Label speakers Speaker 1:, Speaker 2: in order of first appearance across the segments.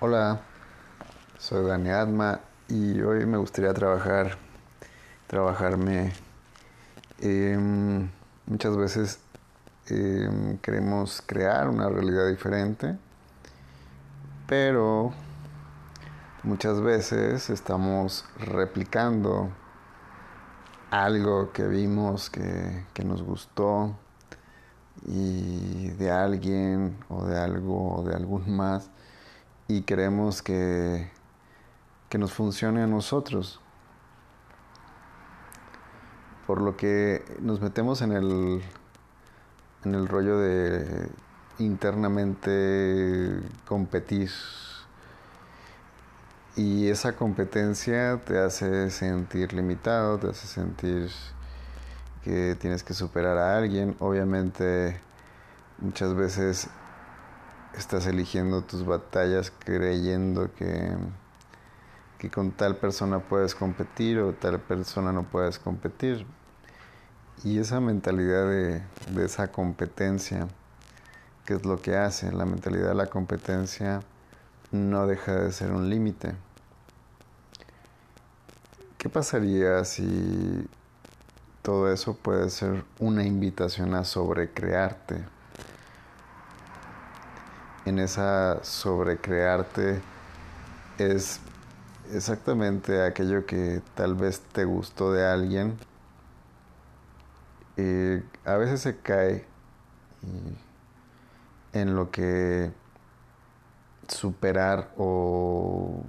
Speaker 1: Hola, soy Dani Adma y hoy me gustaría trabajar, trabajarme. Em, muchas veces em, queremos crear una realidad diferente, pero muchas veces estamos replicando algo que vimos que, que nos gustó y de alguien o de algo o de algún más y queremos que, que nos funcione a nosotros. Por lo que nos metemos en el, en el rollo de internamente competir. Y esa competencia te hace sentir limitado, te hace sentir que tienes que superar a alguien. Obviamente muchas veces estás eligiendo tus batallas creyendo que, que con tal persona puedes competir o tal persona no puedes competir. Y esa mentalidad de, de esa competencia, que es lo que hace, la mentalidad de la competencia no deja de ser un límite. ¿Qué pasaría si todo eso puede ser una invitación a sobrecrearte? En esa sobrecrearte es exactamente aquello que tal vez te gustó de alguien. Eh, a veces se cae en lo que superar o,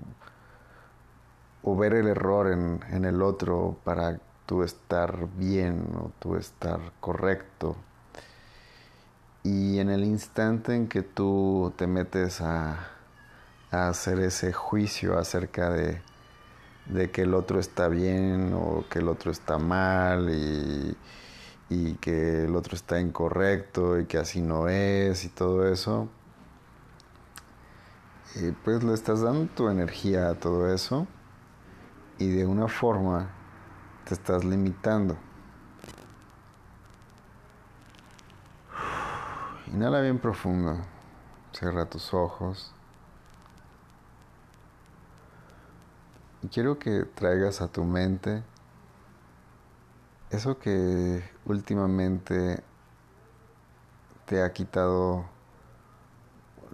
Speaker 1: o ver el error en, en el otro para tú estar bien o tú estar correcto. Y en el instante en que tú te metes a, hacer ese juicio acerca de, que el otro está bien o que el otro está mal y, y, que el otro está incorrecto y que así no es y todo eso, y pues le estás dando tu energía a todo eso y de una forma te estás limitando. Inhala bien profundo. Cierra tus ojos. Y quiero que traigas a tu mente eso que últimamente te ha quitado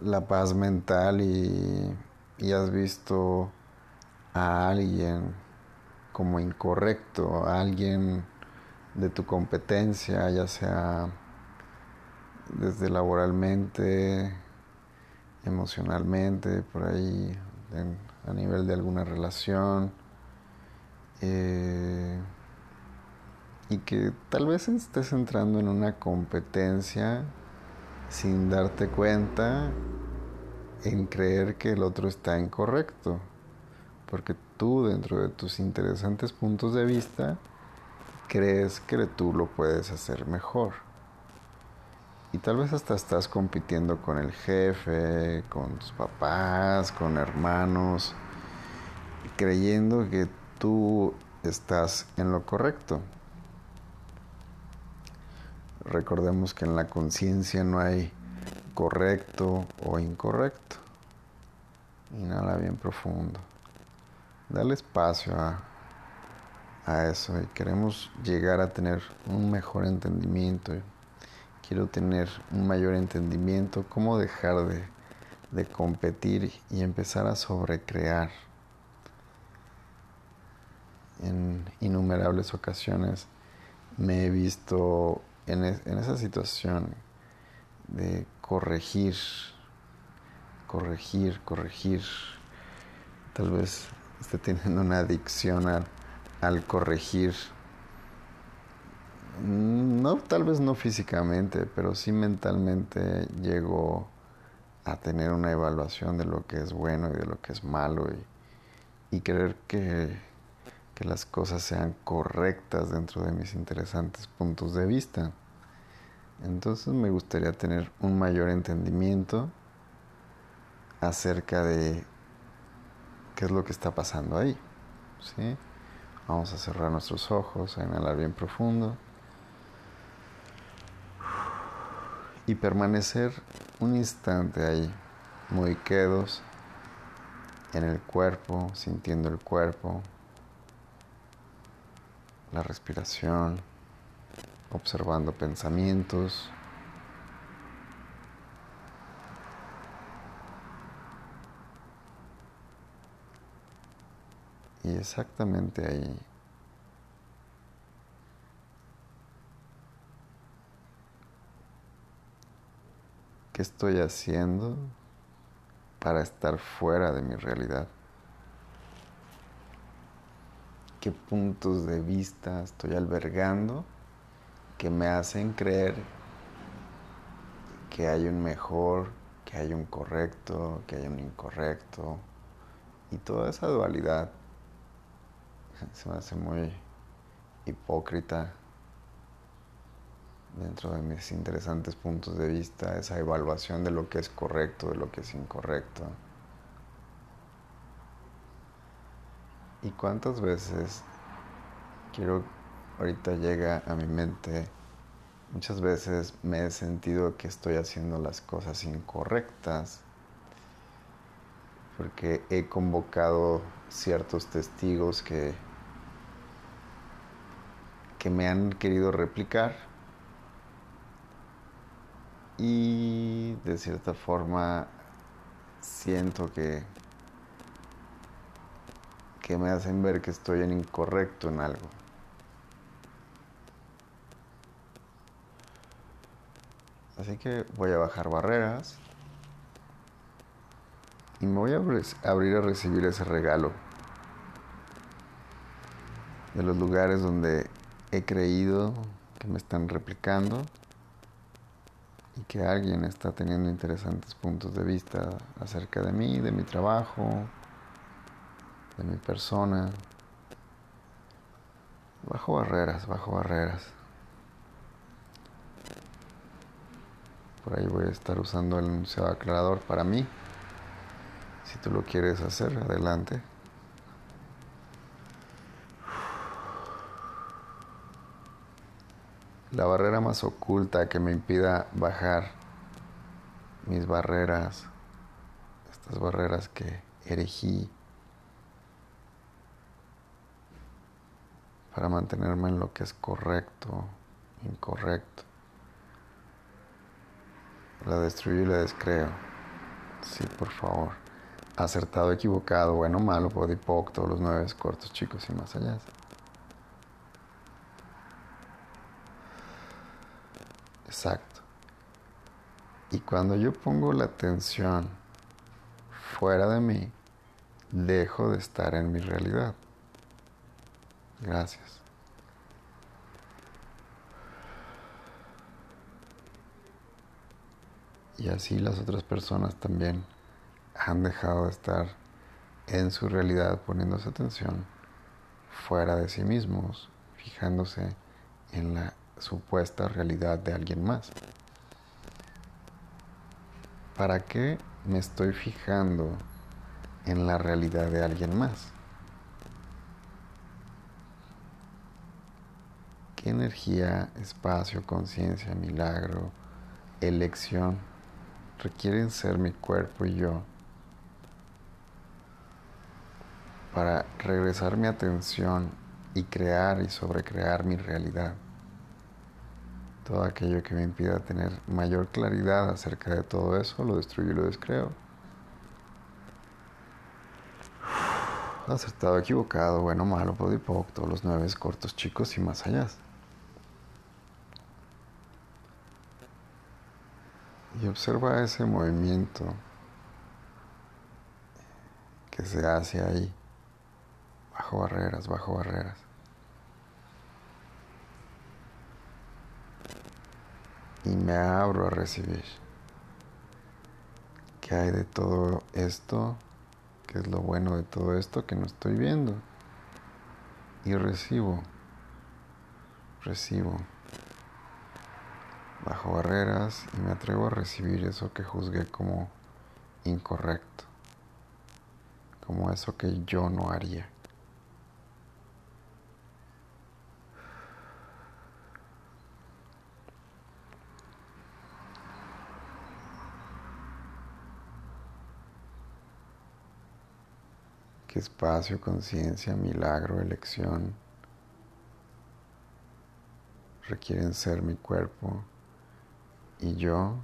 Speaker 1: la paz mental y, y, has visto a alguien como incorrecto, a alguien de tu competencia, ya sea desde laboralmente, emocionalmente, por ahí, a nivel de alguna relación. Eh, y que tal vez estés entrando en una competencia sin darte cuenta en creer que el otro está incorrecto, porque tú dentro de tus interesantes puntos de vista crees que tú lo puedes hacer mejor. Y tal vez hasta estás compitiendo con el jefe, con tus papás, con hermanos, creyendo que tú estás en lo correcto. Recordemos que en la conciencia no hay correcto o incorrecto. Inhala bien profundo. Dale espacio a, a eso y queremos llegar a tener un mejor entendimiento quiero tener un mayor entendimiento, cómo dejar de, de competir y empezar a sobrecrear. En innumerables ocasiones me he visto en, en esa situación de corregir, corregir, corregir. Tal vez esté teniendo una adicción al, al corregir no, tal vez no físicamente, pero sí mentalmente llego a tener una evaluación de lo que es bueno y de lo que es malo y, y creer que, que las cosas sean correctas dentro de mis interesantes puntos de vista. Entonces me gustaría tener un mayor entendimiento acerca de qué es lo que está pasando ahí. ¿sí? Vamos a cerrar nuestros ojos, a inhalar bien profundo. Y permanecer un instante ahí, muy quedos, en el cuerpo, sintiendo el cuerpo, la respiración, observando pensamientos. Y exactamente ahí ¿Qué estoy haciendo para estar fuera de mi realidad? ¿Qué puntos de vista estoy albergando que me hacen creer que hay un mejor, que hay un correcto, que hay un incorrecto? Y toda esa dualidad se me hace muy hipócrita dentro de mis interesantes puntos de vista, esa evaluación de lo que es correcto, de lo que es incorrecto. ¿Y cuántas veces quiero, ahorita llega a mi mente, muchas veces me he sentido que estoy haciendo las cosas incorrectas porque he convocado ciertos testigos que, que me han querido replicar y de cierta forma siento que que me hacen ver que estoy en incorrecto en algo. Así que voy a bajar barreras y me voy a abrir a recibir ese regalo de los lugares donde he creído que me están replicando y que alguien está teniendo interesantes puntos de vista acerca de mí, de mi trabajo, de mi persona. Bajo barreras, bajo barreras. Por ahí voy a estar usando el enunciado aclarador para mí. Si tú lo quieres hacer, adelante. La barrera más oculta que me impida bajar mis barreras, estas barreras que erigí para mantenerme en lo que es correcto, incorrecto. La destruyo y la descreo. Sí, por favor. Acertado, equivocado, bueno, malo, podipoc, todos los nueve cortos, chicos y más allá. Exacto. Y cuando yo pongo la atención fuera de mí, dejo de estar en mi realidad. Gracias. Y así las otras personas también han dejado de estar en su realidad poniéndose atención fuera de sí mismos, fijándose en la supuesta realidad de alguien más. ¿Para qué me estoy fijando en la realidad de alguien más? ¿Qué energía, espacio, conciencia, milagro, elección requieren ser mi cuerpo y yo para regresar mi atención y crear y sobrecrear mi realidad? Todo aquello que me impida tener mayor claridad acerca de todo eso, lo destruyo y lo descreo. Acertado, equivocado, bueno, malo, podipoc, todos los nueve cortos, chicos y más allá. Y observa ese movimiento que se hace ahí, bajo barreras, bajo barreras. Y me abro a recibir. ¿Qué hay de todo esto? ¿Qué es lo bueno de todo esto que no estoy viendo? Y recibo, recibo, bajo barreras y me atrevo a recibir eso que juzgué como incorrecto, como eso que yo no haría. que espacio, conciencia, milagro, elección requieren ser mi cuerpo y yo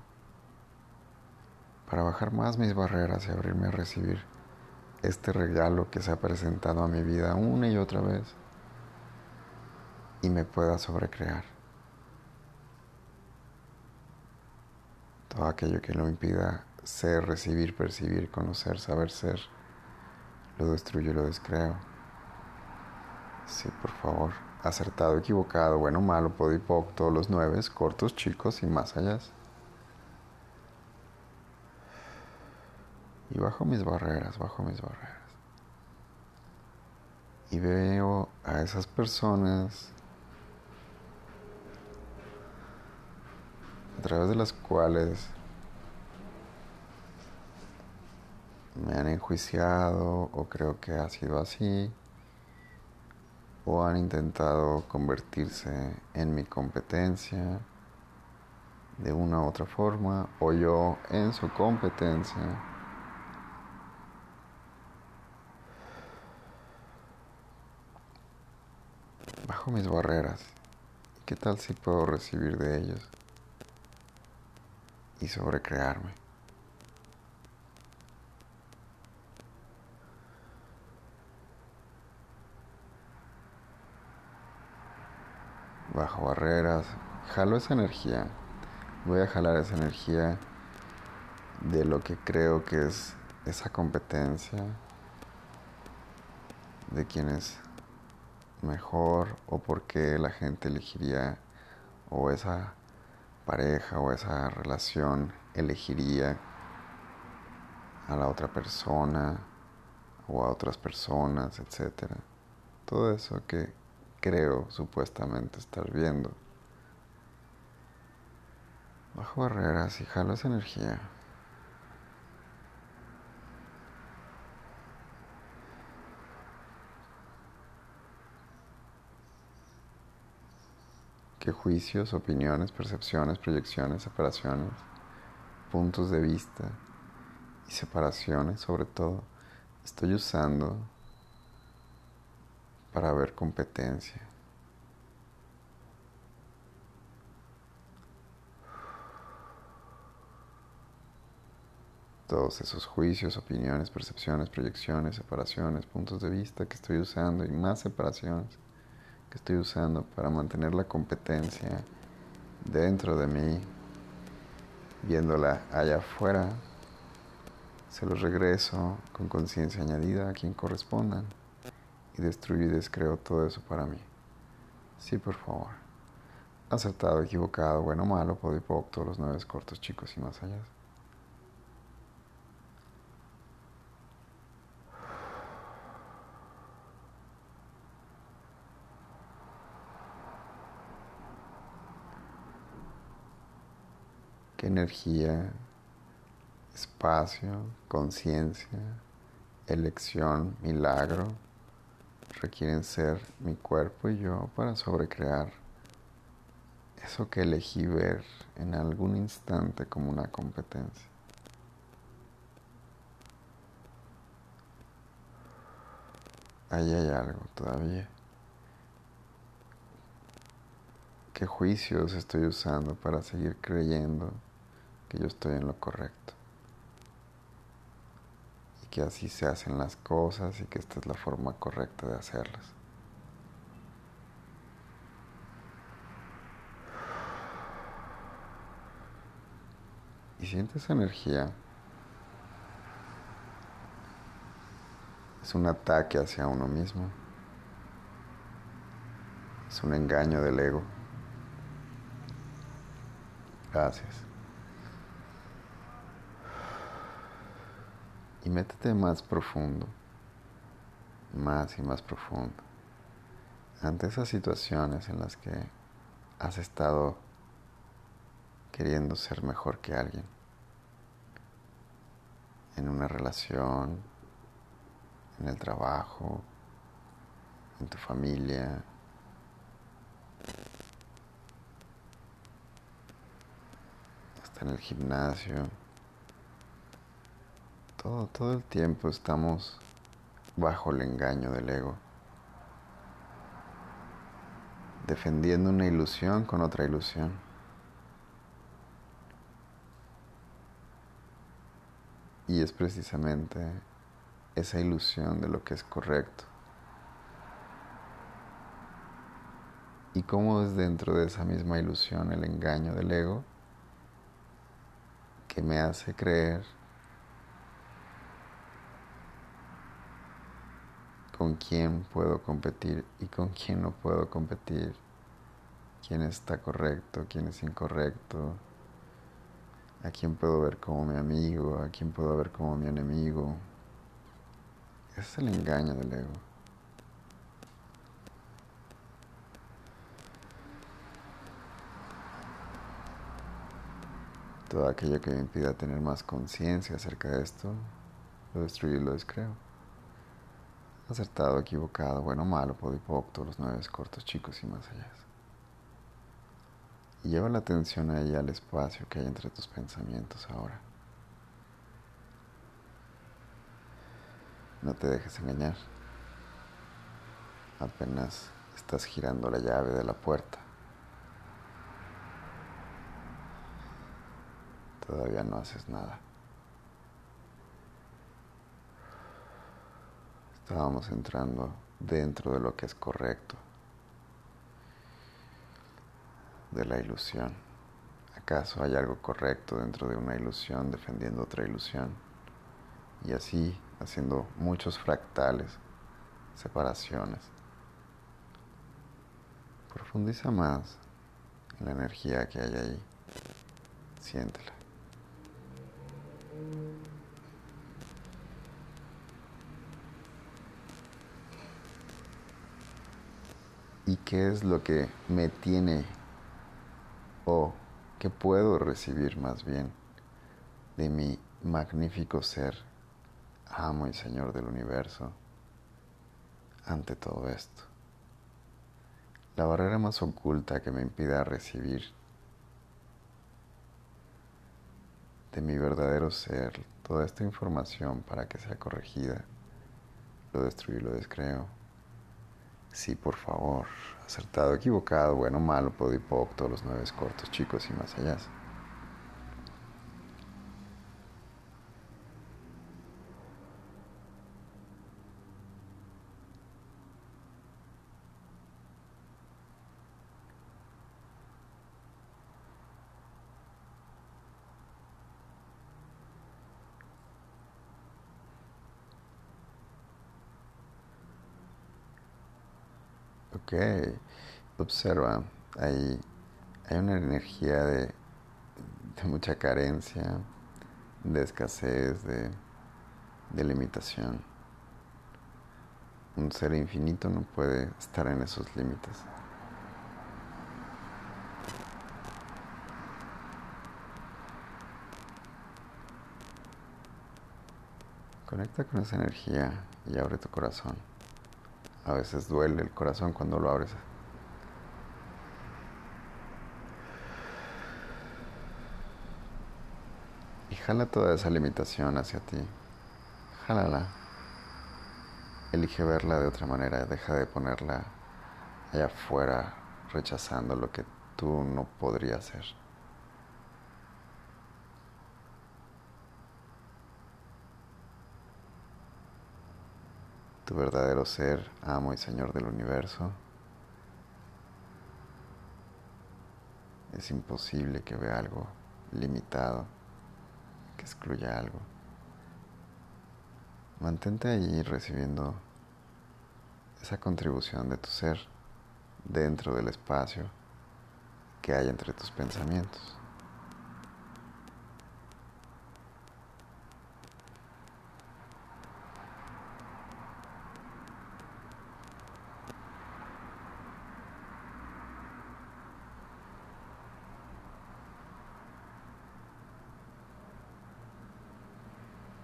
Speaker 1: para bajar más mis barreras y abrirme a recibir este regalo que se ha presentado a mi vida una y otra vez y me pueda sobrecrear. Todo aquello que lo impida ser, recibir, percibir, conocer, saber ser, lo destruyo lo descreo. Sí, por favor. Acertado, equivocado, bueno, malo, podipoc, todos los nueve, cortos, chicos y más allá. Y bajo mis barreras, bajo mis barreras. Y veo a esas personas a través de las cuales me han enjuiciado o creo que ha sido así o han intentado convertirse en mi competencia de una u otra forma o yo en su competencia. Bajo mis barreras. ¿Qué tal si puedo recibir de ellos y sobrecrearme? Bajo barreras, jalo esa energía, voy a jalar esa energía de lo que creo que es esa competencia, de quién es mejor o por qué la gente elegiría o esa pareja o esa relación elegiría a la otra persona o a otras personas, etcétera. Todo eso que creo supuestamente estar viendo. Bajo barreras y jalo esa energía. ¿Qué juicios, opiniones, percepciones, proyecciones, separaciones, puntos de vista y separaciones sobre todo estoy usando para ver competencia. Todos esos juicios, opiniones, percepciones, proyecciones, separaciones, puntos de vista que estoy usando y más separaciones que estoy usando para mantener la competencia dentro de mí, viéndola allá afuera, se los regreso con conciencia añadida a quien correspondan destruyo y descreo todo eso para mí. Sí, por favor. Acertado, equivocado, bueno, malo, podipoc, todos los nueve cortos, chicos y más allá. qué energía, espacio, conciencia, elección, milagro requieren ser mi cuerpo y yo para sobrecrear eso que elegí ver en algún instante como una competencia. Ahí hay algo todavía. ¿Qué juicios estoy usando para seguir creyendo que yo estoy en lo correcto? Que así se hacen las cosas y que esta es la forma correcta de hacerlas. Y siente esa energía. Es un ataque hacia uno mismo. Es un engaño del ego. Gracias. Y métete más profundo, más y más profundo, ante esas situaciones en las que has estado queriendo ser mejor que alguien, en una relación, en el trabajo, en tu familia, hasta en el gimnasio. Todo, todo el tiempo estamos bajo el engaño del ego, defendiendo una ilusión con otra ilusión. Y es precisamente esa ilusión de lo que es correcto. Y cómo es dentro de esa misma ilusión el engaño del ego que me hace creer con quién puedo competir y con quién no puedo competir, quién está correcto, quién es incorrecto, a quién puedo ver como mi amigo, a quién puedo ver como mi enemigo. Ese es el engaño del ego. Todo aquello que me impida tener más conciencia acerca de esto, lo destruyo y lo descreo. Acertado, equivocado, bueno, malo, podipocto, los nueve cortos, chicos y más allá. Y lleva la atención ahí al espacio que hay entre tus pensamientos ahora. No te dejes engañar. Apenas estás girando la llave de la puerta. Todavía no haces nada. Estábamos entrando dentro de lo que es correcto, de la ilusión. ¿Acaso hay algo correcto dentro de una ilusión defendiendo otra ilusión? Y así haciendo muchos fractales, separaciones. Profundiza más en la energía que hay ahí. Siéntela. ¿Y qué es lo que me tiene o que puedo recibir más bien de mi magnífico ser, amo y Señor del universo, ante todo esto? La barrera más oculta que me impida recibir de mi verdadero ser toda esta información para que sea corregida, lo destruyo y lo descreo. Sí, por favor. Acertado, equivocado, bueno, malo, podipoc, todos los nueve cortos, chicos y más allá. Ok, observa, hay, hay una energía de, de, mucha carencia, de escasez, de, de limitación. Un ser infinito no puede estar en esos límites. Conecta con esa energía y abre tu corazón. A veces duele el corazón cuando lo abres. Y jala toda esa limitación hacia ti. Jálala. Elige verla de otra manera. Deja de ponerla allá afuera, rechazando lo que tú no podrías ser. Tu verdadero ser, amo y Señor del universo, es imposible que vea algo limitado, que excluya algo. Mantente ahí recibiendo esa contribución de tu ser dentro del espacio que hay entre tus pensamientos.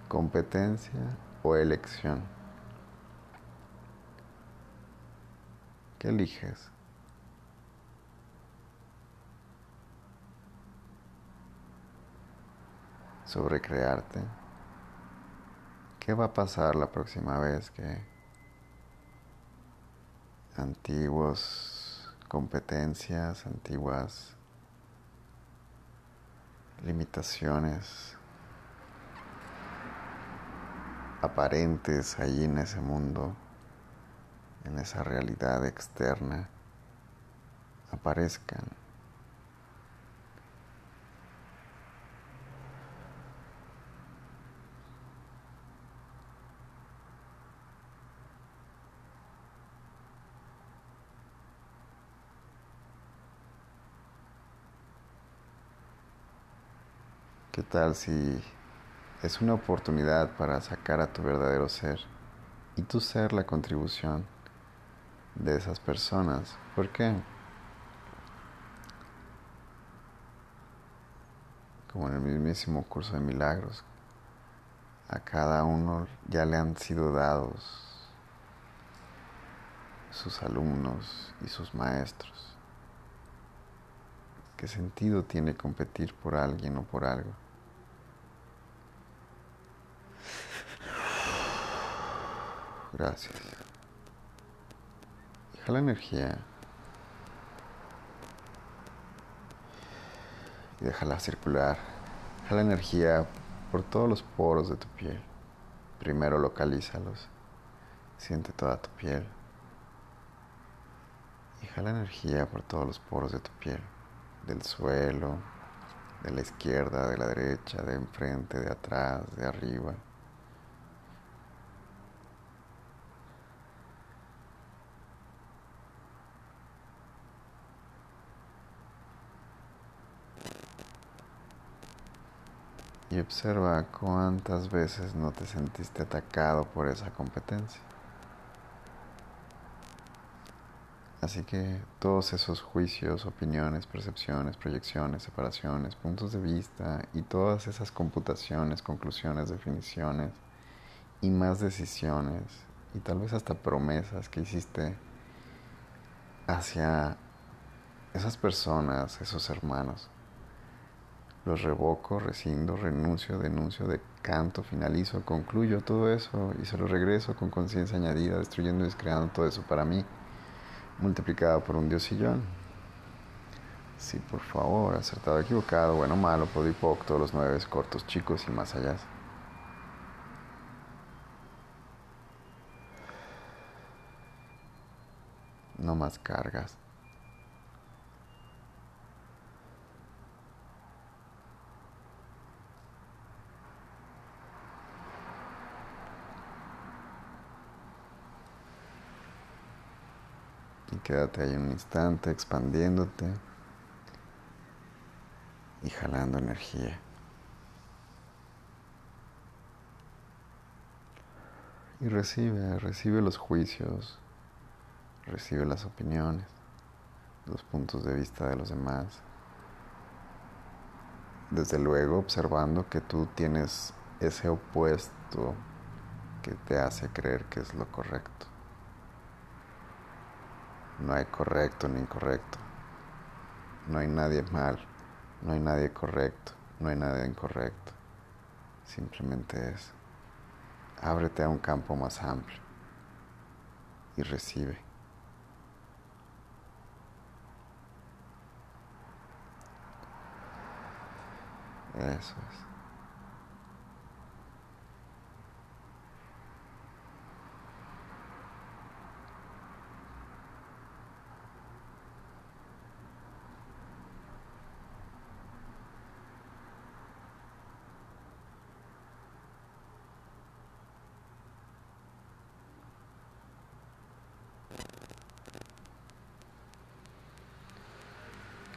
Speaker 1: Competencia o elección. ¿Qué eliges? Sobre crearte. ¿Qué va a pasar la próxima vez que antiguas competencias, antiguas limitaciones aparentes ahí en ese mundo, en esa realidad externa, aparezcan? ¿Qué tal si es una oportunidad para sacar a tu verdadero ser y tu ser la contribución de esas personas? ¿Por qué? Como en el mismísimo curso de milagros, a cada uno ya le han sido dados sus alumnos y sus maestros. ¿Qué sentido tiene competir por alguien o por algo? Gracias. Deja la energía. Y déjala circular. Deja la energía por todos los poros de tu piel. Primero localízalos. Siente toda tu piel. Y jala energía por todos los poros de tu piel. Del suelo, de la izquierda, de la derecha, de enfrente, de atrás, de arriba. Y observa cuántas veces no te sentiste atacado por esa competencia. Así que todos esos juicios, opiniones, percepciones, proyecciones, separaciones, puntos de vista y todas esas computaciones, conclusiones, definiciones y más decisiones y tal vez hasta promesas que hiciste hacia esas personas, esos hermanos, los revoco, rescindo, renuncio, denuncio, decanto, finalizo, concluyo todo eso y se lo regreso con conciencia añadida, destruyendo y descreando todo eso para mí, multiplicado por un diosillón. Sí, por favor, acertado, equivocado, bueno, malo, podipoc, todos los nueve cortos, chicos y más allá. No más cargas. Y quédate ahí un instante expandiéndote y jalando energía. Y recibe, recibe los juicios, recibe las opiniones, los puntos de vista de los demás. Desde luego observando que tú tienes ese opuesto que te hace creer que es lo correcto. No hay correcto ni incorrecto. No hay nadie mal, no hay nadie correcto, no hay nadie incorrecto. Simplemente es, ábrete a un campo más amplio y recibe. Eso es.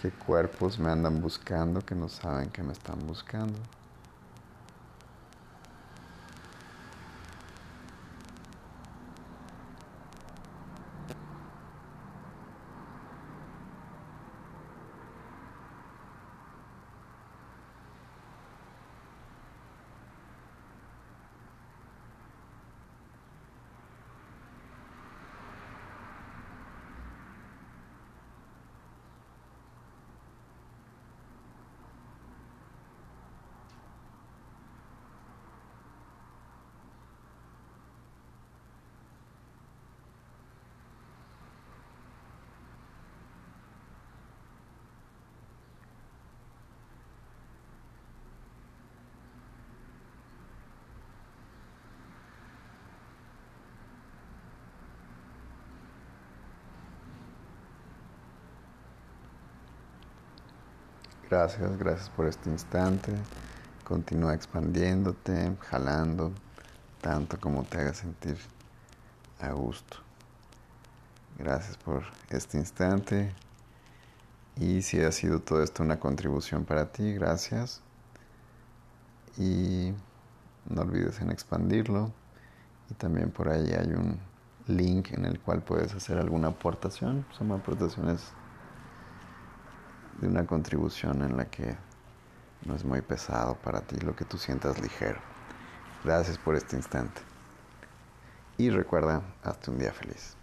Speaker 1: qué cuerpos me andan buscando que no saben que me están buscando. Gracias, gracias por este instante. Continúa expandiéndote, jalando, tanto como te haga sentir a gusto. Gracias por este instante. Y si ha sido todo esto una contribución para ti, gracias. Y no olvides en expandirlo. Y también por ahí hay un link en el cual puedes hacer alguna aportación. Son aportaciones de una contribución en la que no es muy pesado para ti, lo que tú sientas ligero. Gracias por este instante. Y recuerda, hazte un día feliz.